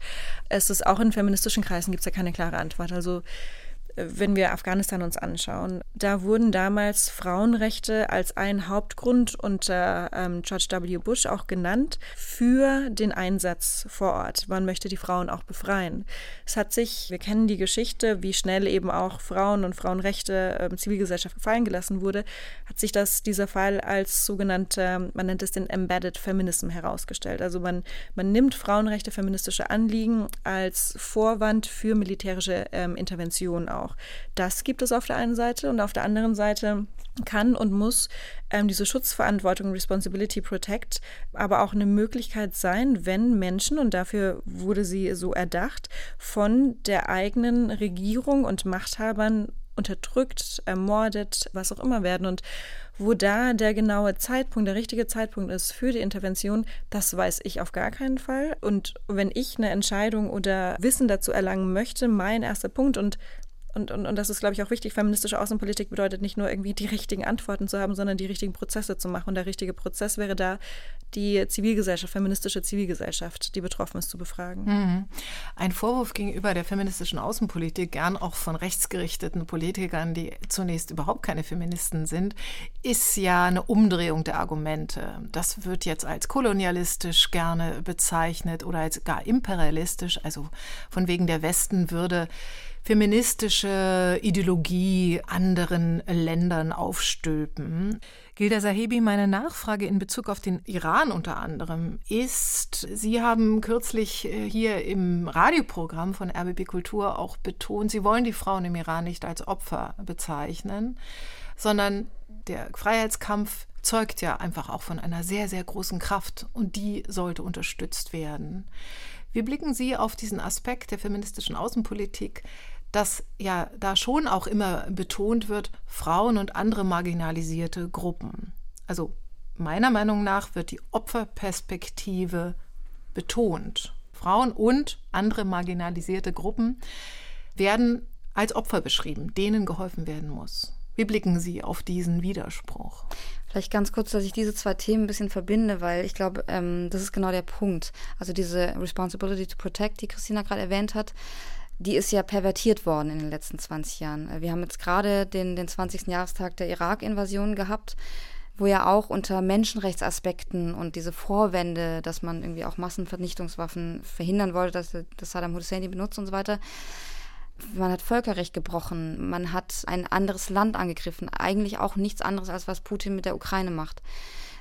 Es ist auch in feministischen Kreisen gibt es ja keine klare Antwort. Also wenn wir Afghanistan uns anschauen, da wurden damals Frauenrechte als ein Hauptgrund unter ähm, George W. Bush auch genannt für den Einsatz vor Ort. Man möchte die Frauen auch befreien. Es hat sich, wir kennen die Geschichte, wie schnell eben auch Frauen und Frauenrechte äh, Zivilgesellschaft gefallen gelassen wurde, hat sich das dieser Fall als sogenannte, man nennt es den Embedded Feminism herausgestellt. Also man, man nimmt Frauenrechte, feministische Anliegen als Vorwand für militärische ähm, Interventionen auf. Auch. Das gibt es auf der einen Seite und auf der anderen Seite kann und muss ähm, diese Schutzverantwortung, Responsibility Protect, aber auch eine Möglichkeit sein, wenn Menschen, und dafür wurde sie so erdacht, von der eigenen Regierung und Machthabern unterdrückt, ermordet, was auch immer werden. Und wo da der genaue Zeitpunkt, der richtige Zeitpunkt ist für die Intervention, das weiß ich auf gar keinen Fall. Und wenn ich eine Entscheidung oder Wissen dazu erlangen möchte, mein erster Punkt, und und, und, und das ist, glaube ich, auch wichtig. Feministische Außenpolitik bedeutet nicht nur irgendwie die richtigen Antworten zu haben, sondern die richtigen Prozesse zu machen. Und der richtige Prozess wäre da, die Zivilgesellschaft, feministische Zivilgesellschaft, die betroffen ist, zu befragen. Mhm. Ein Vorwurf gegenüber der feministischen Außenpolitik, gern auch von rechtsgerichteten Politikern, die zunächst überhaupt keine Feministen sind, ist ja eine Umdrehung der Argumente. Das wird jetzt als kolonialistisch gerne bezeichnet oder als gar imperialistisch, also von wegen der Westen würde feministische Ideologie anderen Ländern aufstülpen. Gilda Sahebi, meine Nachfrage in Bezug auf den Iran unter anderem ist, Sie haben kürzlich äh, hier im Radioprogramm von RBB Kultur auch betont, Sie wollen die Frauen im Iran nicht als Opfer bezeichnen, sondern der Freiheitskampf zeugt ja einfach auch von einer sehr, sehr großen Kraft und die sollte unterstützt werden. Wie blicken Sie auf diesen Aspekt der feministischen Außenpolitik, dass ja da schon auch immer betont wird, Frauen und andere marginalisierte Gruppen. Also meiner Meinung nach wird die Opferperspektive betont. Frauen und andere marginalisierte Gruppen werden als Opfer beschrieben, denen geholfen werden muss. Wie blicken Sie auf diesen Widerspruch? Vielleicht ganz kurz, dass ich diese zwei Themen ein bisschen verbinde, weil ich glaube, ähm, das ist genau der Punkt. Also diese Responsibility to Protect, die Christina gerade erwähnt hat, die ist ja pervertiert worden in den letzten 20 Jahren. Wir haben jetzt gerade den, den 20. Jahrestag der Irak-Invasion gehabt, wo ja auch unter Menschenrechtsaspekten und diese Vorwände, dass man irgendwie auch Massenvernichtungswaffen verhindern wollte, dass, dass Saddam Hussein die benutzt und so weiter, man hat Völkerrecht gebrochen, man hat ein anderes Land angegriffen, eigentlich auch nichts anderes, als was Putin mit der Ukraine macht.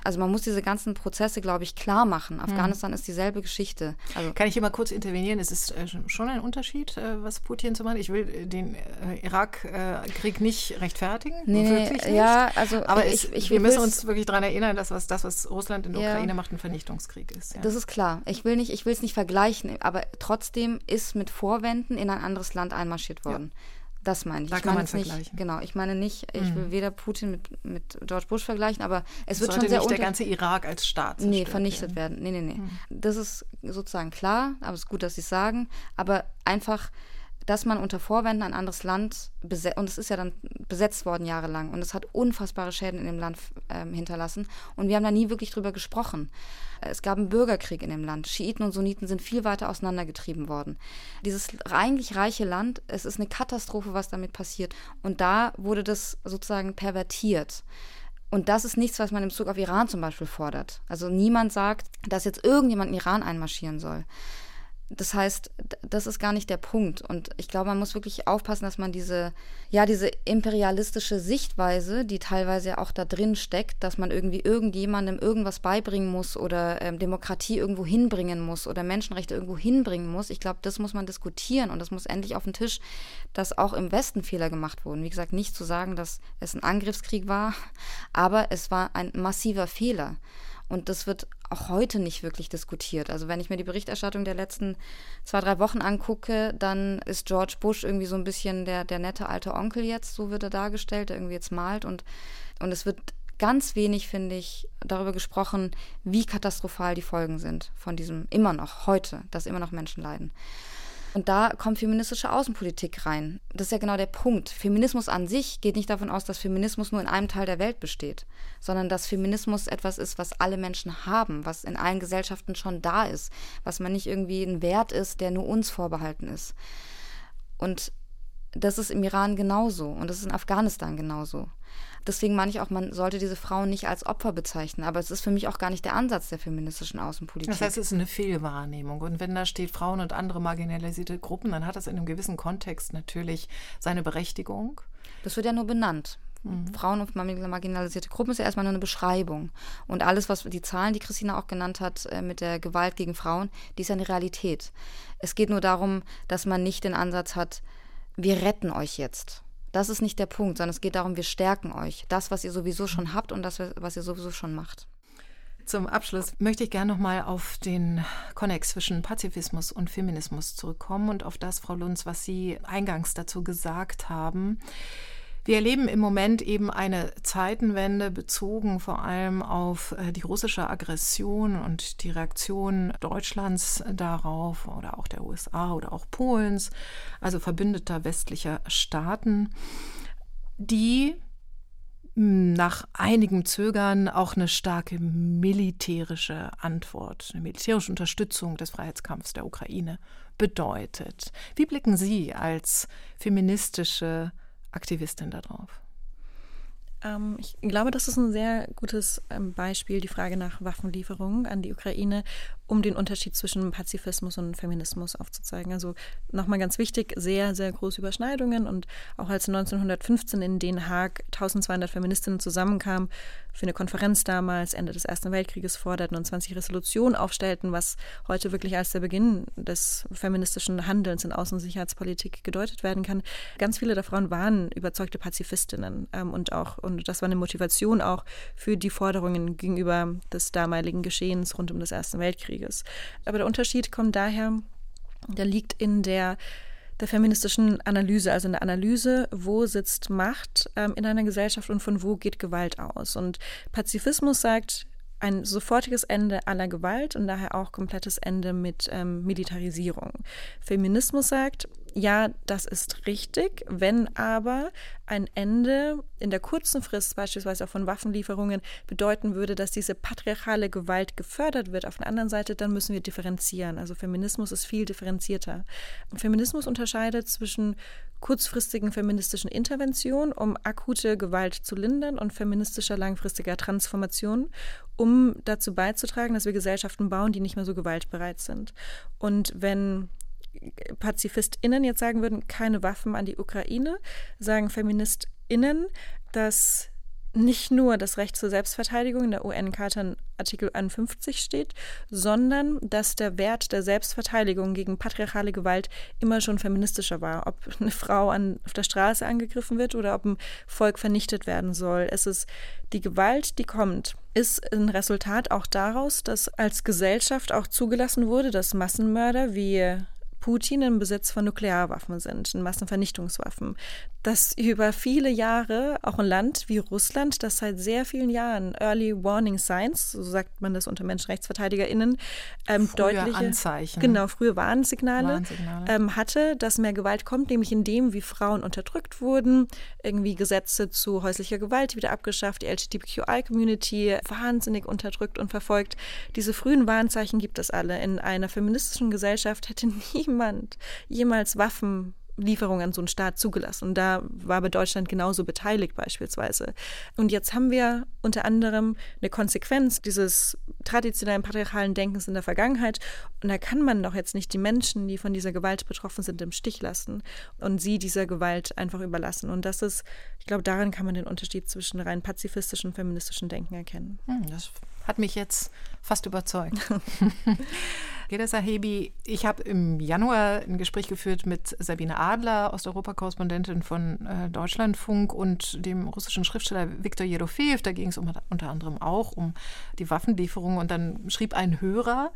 Also man muss diese ganzen Prozesse, glaube ich, klar machen. Afghanistan mhm. ist dieselbe Geschichte. Also Kann ich hier mal kurz intervenieren? Es ist äh, schon ein Unterschied, äh, was Putin zu machen. Ich will äh, den Irakkrieg nicht rechtfertigen. Nee, wirklich nicht. Ja, also aber ich, ich, ich wir müssen uns wirklich daran erinnern, dass was, das, was Russland in der ja. Ukraine macht, ein Vernichtungskrieg ist. Ja. Das ist klar. Ich will nicht, ich will es nicht vergleichen, aber trotzdem ist mit Vorwänden in ein anderes Land einmarschiert worden. Ja. Das meine ich. Da ich kann meine man vergleichen. Nicht, genau, ich meine nicht, ich will mhm. weder Putin mit, mit George Bush vergleichen, aber es wird Sollte schon sehr nicht der ganze Irak als Staat Nee, vernichtet werden. werden. Nee, nee, nee. Mhm. Das ist sozusagen klar, aber es ist gut, dass Sie es sagen. Aber einfach dass man unter Vorwänden ein anderes Land besetzt, und es ist ja dann besetzt worden jahrelang und es hat unfassbare Schäden in dem Land ähm, hinterlassen und wir haben da nie wirklich drüber gesprochen. Es gab einen Bürgerkrieg in dem Land. Schiiten und Sunniten sind viel weiter auseinandergetrieben worden. Dieses eigentlich reiche Land, es ist eine Katastrophe, was damit passiert. Und da wurde das sozusagen pervertiert. Und das ist nichts, was man im Bezug auf Iran zum Beispiel fordert. Also niemand sagt, dass jetzt irgendjemand in Iran einmarschieren soll. Das heißt, das ist gar nicht der Punkt. Und ich glaube, man muss wirklich aufpassen, dass man diese, ja, diese imperialistische Sichtweise, die teilweise auch da drin steckt, dass man irgendwie irgendjemandem irgendwas beibringen muss oder ähm, Demokratie irgendwo hinbringen muss oder Menschenrechte irgendwo hinbringen muss. Ich glaube, das muss man diskutieren und das muss endlich auf den Tisch, dass auch im Westen Fehler gemacht wurden. Wie gesagt, nicht zu sagen, dass es ein Angriffskrieg war, aber es war ein massiver Fehler. Und das wird auch heute nicht wirklich diskutiert. Also wenn ich mir die Berichterstattung der letzten zwei, drei Wochen angucke, dann ist George Bush irgendwie so ein bisschen der, der nette alte Onkel jetzt, so wird er dargestellt, der irgendwie jetzt malt. Und, und es wird ganz wenig, finde ich, darüber gesprochen, wie katastrophal die Folgen sind von diesem immer noch, heute, dass immer noch Menschen leiden. Und da kommt feministische Außenpolitik rein. Das ist ja genau der Punkt. Feminismus an sich geht nicht davon aus, dass Feminismus nur in einem Teil der Welt besteht, sondern dass Feminismus etwas ist, was alle Menschen haben, was in allen Gesellschaften schon da ist, was man nicht irgendwie ein Wert ist, der nur uns vorbehalten ist. Und das ist im Iran genauso und das ist in Afghanistan genauso. Deswegen meine ich auch, man sollte diese Frauen nicht als Opfer bezeichnen. Aber es ist für mich auch gar nicht der Ansatz der feministischen Außenpolitik. Das heißt, es ist eine Fehlwahrnehmung. Und wenn da steht Frauen und andere marginalisierte Gruppen, dann hat das in einem gewissen Kontext natürlich seine Berechtigung. Das wird ja nur benannt. Mhm. Frauen und marginalisierte Gruppen ist ja erstmal nur eine Beschreibung. Und alles, was die Zahlen, die Christina auch genannt hat, äh, mit der Gewalt gegen Frauen, die ist ja eine Realität. Es geht nur darum, dass man nicht den Ansatz hat, wir retten euch jetzt. Das ist nicht der Punkt, sondern es geht darum, wir stärken euch. Das, was ihr sowieso schon habt und das, was ihr sowieso schon macht. Zum Abschluss möchte ich gerne noch mal auf den Konnex zwischen Pazifismus und Feminismus zurückkommen und auf das, Frau Lunz, was Sie eingangs dazu gesagt haben. Wir erleben im Moment eben eine Zeitenwende bezogen vor allem auf äh, die russische Aggression und die Reaktion Deutschlands darauf oder auch der USA oder auch Polens, also verbündeter westlicher Staaten, die hm, nach einigem Zögern auch eine starke militärische Antwort, eine militärische Unterstützung des Freiheitskampfs der Ukraine bedeutet. Wie blicken Sie als feministische Aktivistin darauf? Ähm, ich glaube, das ist ein sehr gutes ähm, Beispiel, die Frage nach Waffenlieferungen an die Ukraine um den Unterschied zwischen Pazifismus und Feminismus aufzuzeigen. Also nochmal ganz wichtig, sehr, sehr große Überschneidungen. Und auch als 1915 in Den Haag 1200 Feministinnen zusammenkamen für eine Konferenz damals, Ende des Ersten Weltkrieges forderten und 20 Resolutionen aufstellten, was heute wirklich als der Beginn des feministischen Handelns in Außen- und Sicherheitspolitik gedeutet werden kann. Ganz viele davon waren überzeugte Pazifistinnen ähm, und auch, und das war eine Motivation auch für die Forderungen gegenüber des damaligen Geschehens rund um das Erste Weltkrieg. Krieges. Aber der Unterschied kommt daher, der liegt in der der feministischen Analyse, also in der Analyse, wo sitzt Macht ähm, in einer Gesellschaft und von wo geht Gewalt aus. Und Pazifismus sagt, ein sofortiges Ende aller Gewalt und daher auch komplettes Ende mit ähm, Militarisierung. Feminismus sagt, ja, das ist richtig, wenn aber ein Ende in der kurzen Frist, beispielsweise auch von Waffenlieferungen, bedeuten würde, dass diese patriarchale Gewalt gefördert wird. Auf der anderen Seite, dann müssen wir differenzieren. Also Feminismus ist viel differenzierter. Feminismus unterscheidet zwischen kurzfristigen feministischen Interventionen, um akute Gewalt zu lindern und feministischer langfristiger Transformation, um dazu beizutragen, dass wir Gesellschaften bauen, die nicht mehr so gewaltbereit sind. Und wenn PazifistInnen jetzt sagen würden, keine Waffen an die Ukraine, sagen FeministInnen, dass nicht nur das Recht zur Selbstverteidigung in der UN-Charta Artikel 51 steht, sondern dass der Wert der Selbstverteidigung gegen patriarchale Gewalt immer schon feministischer war. Ob eine Frau an, auf der Straße angegriffen wird oder ob ein Volk vernichtet werden soll. Es ist die Gewalt, die kommt, ist ein Resultat auch daraus, dass als Gesellschaft auch zugelassen wurde, dass Massenmörder wie Putin im Besitz von Nuklearwaffen sind, Massenvernichtungswaffen. Dass über viele Jahre auch ein Land wie Russland, das seit sehr vielen Jahren Early Warning Signs, so sagt man das unter MenschenrechtsverteidigerInnen, ähm, deutliche Anzeichen. Genau, frühe Warnsignale, Warnsignale. Ähm, hatte, dass mehr Gewalt kommt, nämlich indem wie Frauen unterdrückt wurden, irgendwie Gesetze zu häuslicher Gewalt wieder abgeschafft, die LGBTQI-Community wahnsinnig unterdrückt und verfolgt. Diese frühen Warnzeichen gibt es alle. In einer feministischen Gesellschaft hätte nie niemand jemals Waffenlieferungen an so einen Staat zugelassen. Und da war bei Deutschland genauso beteiligt beispielsweise. Und jetzt haben wir unter anderem eine Konsequenz dieses traditionellen patriarchalen Denkens in der Vergangenheit. Und da kann man doch jetzt nicht die Menschen, die von dieser Gewalt betroffen sind, im Stich lassen und sie dieser Gewalt einfach überlassen. Und das ist, ich glaube, daran kann man den Unterschied zwischen rein pazifistischen und feministischen Denken erkennen. Hm, das hat mich jetzt fast überzeugt. Geda Sahebi, ich habe im Januar ein Gespräch geführt mit Sabine Adler, Osteuropa-Korrespondentin von äh, Deutschlandfunk und dem russischen Schriftsteller Viktor Jerofeev. Da ging es um, unter anderem auch um die Waffenlieferung. Und dann schrieb ein Hörer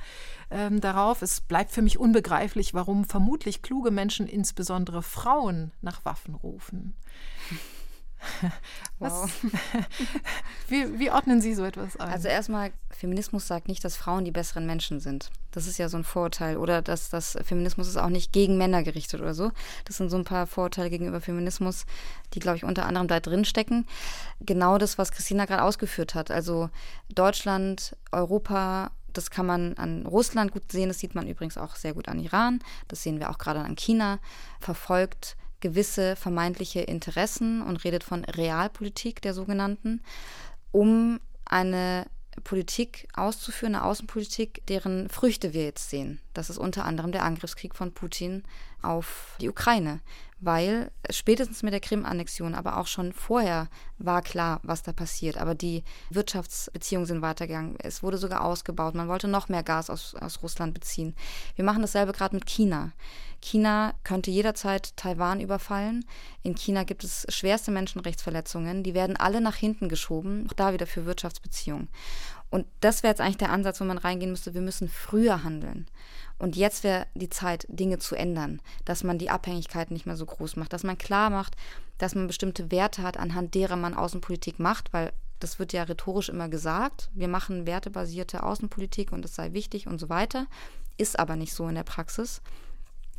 ähm, darauf, es bleibt für mich unbegreiflich, warum vermutlich kluge Menschen, insbesondere Frauen, nach Waffen rufen. Wow. wie, wie, ordnen Sie so etwas ein? Also erstmal, Feminismus sagt nicht, dass Frauen die besseren Menschen sind. Das ist ja so ein Vorurteil. Oder dass das Feminismus ist auch nicht gegen Männer gerichtet oder so. Das sind so ein paar Vorurteile gegenüber Feminismus, die, glaube ich, unter anderem da drin stecken. Genau das, was Christina gerade ausgeführt hat. Also Deutschland, Europa, das kann man an Russland gut sehen, das sieht man übrigens auch sehr gut an Iran, das sehen wir auch gerade an China, verfolgt gewisse vermeintliche Interessen und redet von Realpolitik der sogenannten, um eine Politik auszuführen, eine Außenpolitik, deren Früchte wir jetzt sehen. Das ist unter anderem der Angriffskrieg von Putin auf die Ukraine. weil spätestens mit der Krim-Annexion, aber auch schon vorher war klar, was da passiert. Aber die Wirtschaftsbeziehungen sind weitergegangen. Es wurde sogar ausgebaut. Man wollte noch mehr Gas aus, aus Russland beziehen. Wir machen dasselbe gerade mit China. China könnte jederzeit Taiwan überfallen. In China gibt es schwerste Menschenrechtsverletzungen. Die werden alle nach hinten geschoben, auch da wieder für Wirtschaftsbeziehungen. Und das wäre jetzt eigentlich der Ansatz, wo man reingehen müsste. Wir müssen früher handeln. Und jetzt wäre die Zeit, Dinge zu ändern, dass man die Abhängigkeit nicht mehr so groß macht, dass man klar macht, dass man bestimmte Werte hat, anhand derer man Außenpolitik macht, weil das wird ja rhetorisch immer gesagt, wir machen wertebasierte Außenpolitik und es sei wichtig und so weiter, ist aber nicht so in der Praxis.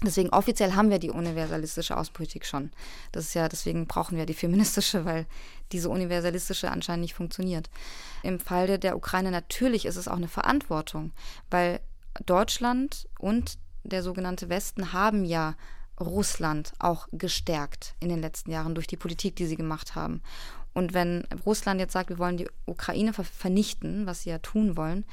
Deswegen offiziell haben wir die universalistische Außenpolitik schon. Das ist ja, deswegen brauchen wir die feministische, weil diese universalistische anscheinend nicht funktioniert. Im Fall der Ukraine natürlich ist es auch eine Verantwortung, weil Deutschland und der sogenannte Westen haben ja Russland auch gestärkt in den letzten Jahren durch die Politik, die sie gemacht haben. Und wenn Russland jetzt sagt, wir wollen die Ukraine vernichten, was sie ja tun wollen,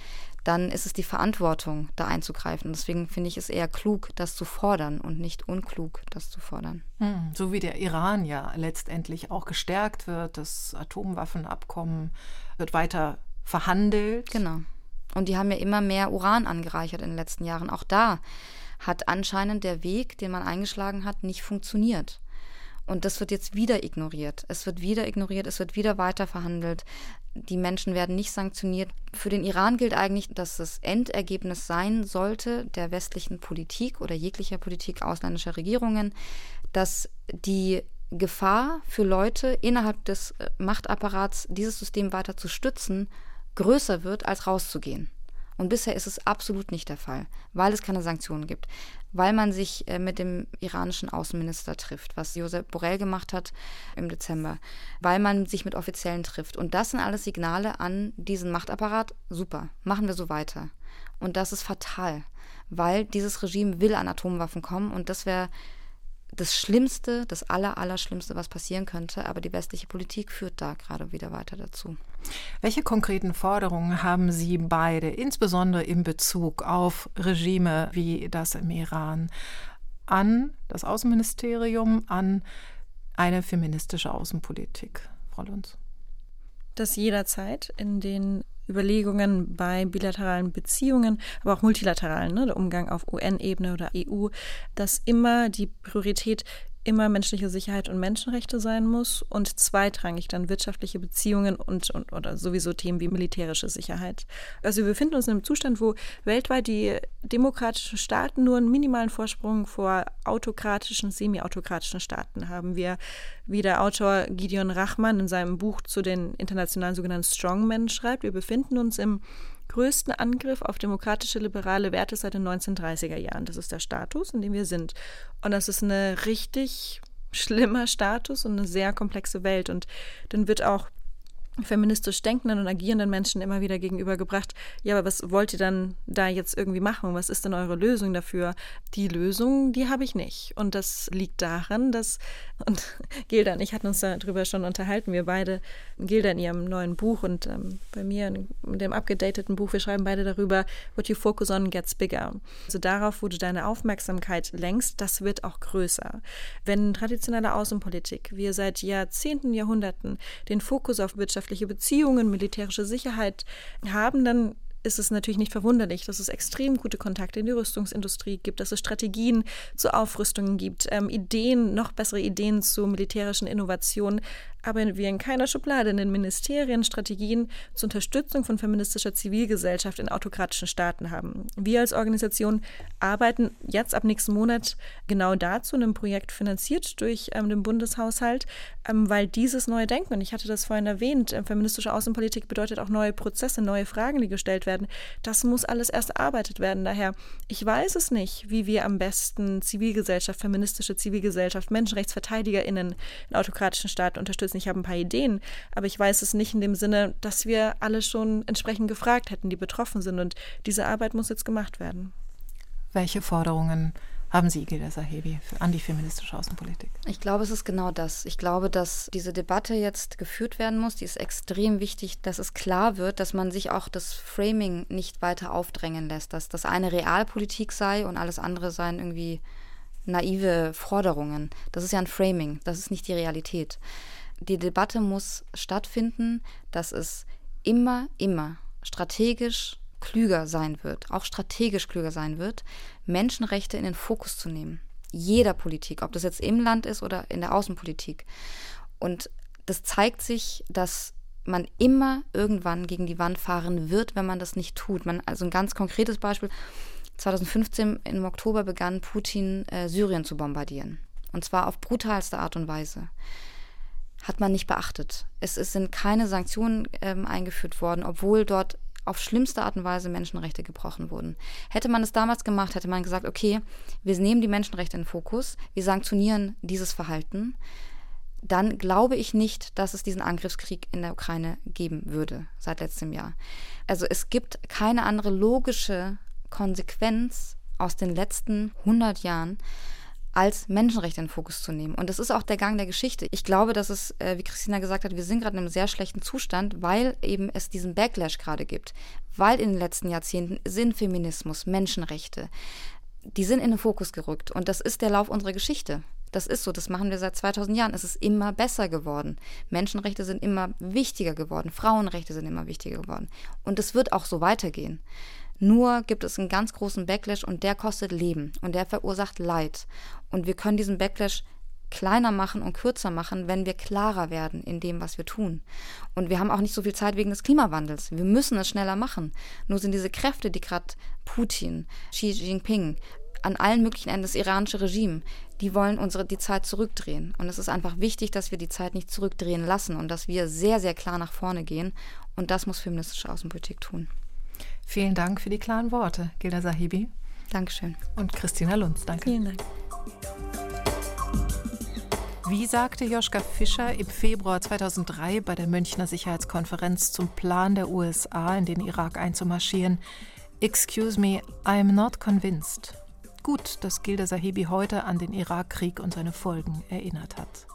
dann ist es die Verantwortung, da einzugreifen. Deswegen finde ich es eher klug, das zu fordern und nicht unklug, das zu fordern. Hm, so wie der Iran ja letztendlich auch gestärkt wird, das Atomwaffenabkommen wird weiter verhandelt. Genau. Und die haben ja immer mehr Uran angereichert in den letzten Jahren. Auch da hat anscheinend der Weg, den man eingeschlagen hat, nicht funktioniert. Und das wird jetzt wieder ignoriert. Es wird wieder ignoriert, es wird wieder weiter verhandelt. Die Menschen werden nicht sanktioniert. Für den Iran gilt eigentlich, dass das Endergebnis sein sollte der westlichen Politik oder jeglicher Politik ausländischer Regierungen, dass die Gefahr für Leute innerhalb des äh, Machtapparats, dieses System weiter zu stützen, größer wird, als rauszugehen. Und bisher ist es absolut nicht der Fall, weil es keine Sanktionen gibt, weil man sich äh, mit dem iranischen Außenminister trifft, was Josep Borrell gemacht hat im Dezember, weil man sich mit Offiziellen trifft. Und das sind alles Signale an diesen Machtapparat. Super, machen wir so weiter. Und das ist fatal, weil dieses Regime will an Atomwaffen kommen und das wäre das Schlimmste, das Aller, Allerschlimmste, was passieren könnte. Aber die westliche Politik führt da gerade wieder weiter dazu. Welche konkreten Forderungen haben Sie beide, insbesondere in Bezug auf Regime wie das im Iran, an das Außenministerium, an eine feministische Außenpolitik, Frau Lunz? Dass jederzeit in den Überlegungen bei bilateralen Beziehungen, aber auch multilateralen, ne, der Umgang auf UN-Ebene oder EU, dass immer die Priorität immer menschliche Sicherheit und Menschenrechte sein muss und zweitrangig dann wirtschaftliche Beziehungen und, und oder sowieso Themen wie militärische Sicherheit. Also wir befinden uns in einem Zustand, wo weltweit die demokratischen Staaten nur einen minimalen Vorsprung vor autokratischen, semi-autokratischen Staaten haben. Wir, wie der Autor Gideon Rachman in seinem Buch zu den internationalen sogenannten Strongmen schreibt, wir befinden uns im größten Angriff auf demokratische liberale Werte seit den 1930er Jahren. Das ist der Status, in dem wir sind. Und das ist eine richtig schlimmer Status und eine sehr komplexe Welt. Und dann wird auch feministisch denkenden und agierenden Menschen immer wieder gegenübergebracht, ja, aber was wollt ihr dann da jetzt irgendwie machen? Was ist denn eure Lösung dafür? Die Lösung, die habe ich nicht. Und das liegt daran, dass, und Gilda und ich hatten uns darüber schon unterhalten, wir beide, Gilda in ihrem neuen Buch und ähm, bei mir in dem abgedateten Buch, wir schreiben beide darüber, what you focus on gets bigger. Also darauf, wo du deine Aufmerksamkeit lenkst, das wird auch größer. Wenn traditionelle Außenpolitik, wir seit Jahrzehnten, Jahrhunderten den Fokus auf Wirtschaft wirtschaftliche Beziehungen, militärische Sicherheit haben, dann ist es natürlich nicht verwunderlich, dass es extrem gute Kontakte in die Rüstungsindustrie gibt, dass es Strategien zu Aufrüstungen gibt, ähm, Ideen, noch bessere Ideen zu militärischen Innovationen, aber wir in keiner Schublade in den Ministerien Strategien zur Unterstützung von feministischer Zivilgesellschaft in autokratischen Staaten haben. Wir als Organisation arbeiten jetzt ab nächsten Monat genau dazu in einem Projekt finanziert durch ähm, den Bundeshaushalt, ähm, weil dieses neue Denken, und ich hatte das vorhin erwähnt, äh, feministische Außenpolitik bedeutet auch neue Prozesse, neue Fragen, die gestellt werden. Das muss alles erst erarbeitet werden. Daher, ich weiß es nicht, wie wir am besten Zivilgesellschaft, feministische Zivilgesellschaft, MenschenrechtsverteidigerInnen in autokratischen Staaten unterstützen unterstützen. Ich habe ein paar Ideen, aber ich weiß es nicht in dem Sinne, dass wir alle schon entsprechend gefragt hätten, die betroffen sind. Und diese Arbeit muss jetzt gemacht werden. Welche Forderungen haben Sie, Gilda Sahebi, für antifeministische Außenpolitik? Ich glaube, es ist genau das. Ich glaube, dass diese Debatte jetzt geführt werden muss. Die ist extrem wichtig, dass es klar wird, dass man sich auch das Framing nicht weiter aufdrängen lässt, dass das eine Realpolitik sei und alles andere seien irgendwie naive Forderungen. Das ist ja ein Framing, das ist nicht die Realität. Die Debatte muss stattfinden, dass es immer, immer strategisch klüger sein wird, auch strategisch klüger sein wird, Menschenrechte in den Fokus zu nehmen. Jeder Politik, ob das jetzt im Land ist oder in der Außenpolitik. Und das zeigt sich, dass man immer irgendwann gegen die Wand fahren wird, wenn man das nicht tut. Man, also ein ganz konkretes Beispiel. 2015 im Oktober begann Putin äh, Syrien zu bombardieren. Und zwar auf brutalste Art und Weise. Hat man nicht beachtet. Es, es sind keine Sanktionen ähm, eingeführt worden, obwohl dort auf schlimmste Art und Weise Menschenrechte gebrochen wurden. Hätte man es damals gemacht, hätte man gesagt, okay, wir nehmen die Menschenrechte in den Fokus, wir sanktionieren dieses Verhalten, dann glaube ich nicht, dass es diesen Angriffskrieg in der Ukraine geben würde seit letztem Jahr. Also es gibt keine andere logische Konsequenz aus den letzten 100 Jahren, als Menschenrechte in den Fokus zu nehmen. Und das ist auch der Gang der Geschichte. Ich glaube, dass es, äh, wie Christina gesagt hat, wir sind gerade in einem sehr schlechten Zustand, weil eben es diesen Backlash gerade gibt. Weil in den letzten Jahrzehnten sind Feminismus, Menschenrechte, die sind in den Fokus gerückt. Und das ist der Lauf unserer Geschichte. Das ist so, das machen wir seit 2000 Jahren. Es ist immer besser geworden. Menschenrechte sind immer wichtiger geworden. Frauenrechte sind immer wichtiger geworden. Und es wird auch so weitergehen. Nur gibt es einen ganz großen Backlash und der kostet Leben und der verursacht Leid. Und wir können diesen Backlash kleiner machen und kürzer machen, wenn wir klarer werden in dem, was wir tun. Und wir haben auch nicht so viel Zeit wegen des Klimawandels. Wir müssen es schneller machen. Nur sind diese Kräfte, die gerade Putin, Xi Jinping, an allen möglichen Enden das iranische Regime, die wollen unsere die Zeit zurückdrehen. Und es ist einfach wichtig, dass wir die Zeit nicht zurückdrehen lassen und dass wir sehr, sehr klar nach vorne gehen. Und das muss feministische Außenpolitik tun. Vielen Dank für die klaren Worte, Gilda Sahibi. Dankeschön. Und Christina Lunz, danke. Vielen Dank. Wie sagte Joschka Fischer im Februar 2003 bei der Münchner Sicherheitskonferenz zum Plan der USA, in den Irak einzumarschieren, Excuse me, I'm not convinced. Gut, dass Gilda Sahibi heute an den Irakkrieg und seine Folgen erinnert hat.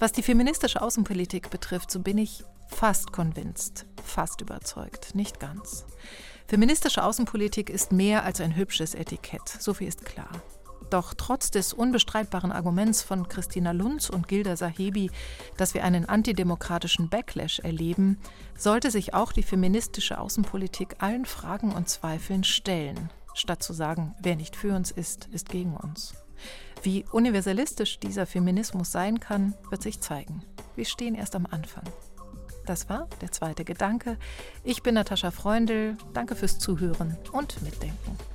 Was die feministische Außenpolitik betrifft, so bin ich fast convinced, fast überzeugt, nicht ganz. Feministische Außenpolitik ist mehr als ein hübsches Etikett, so viel ist klar. Doch trotz des unbestreitbaren Arguments von Christina Lunz und Gilda Sahebi, dass wir einen antidemokratischen Backlash erleben, sollte sich auch die feministische Außenpolitik allen Fragen und Zweifeln stellen statt zu sagen, wer nicht für uns ist, ist gegen uns. Wie universalistisch dieser Feminismus sein kann, wird sich zeigen. Wir stehen erst am Anfang. Das war der zweite Gedanke. Ich bin Natascha Freundl. Danke fürs Zuhören und Mitdenken.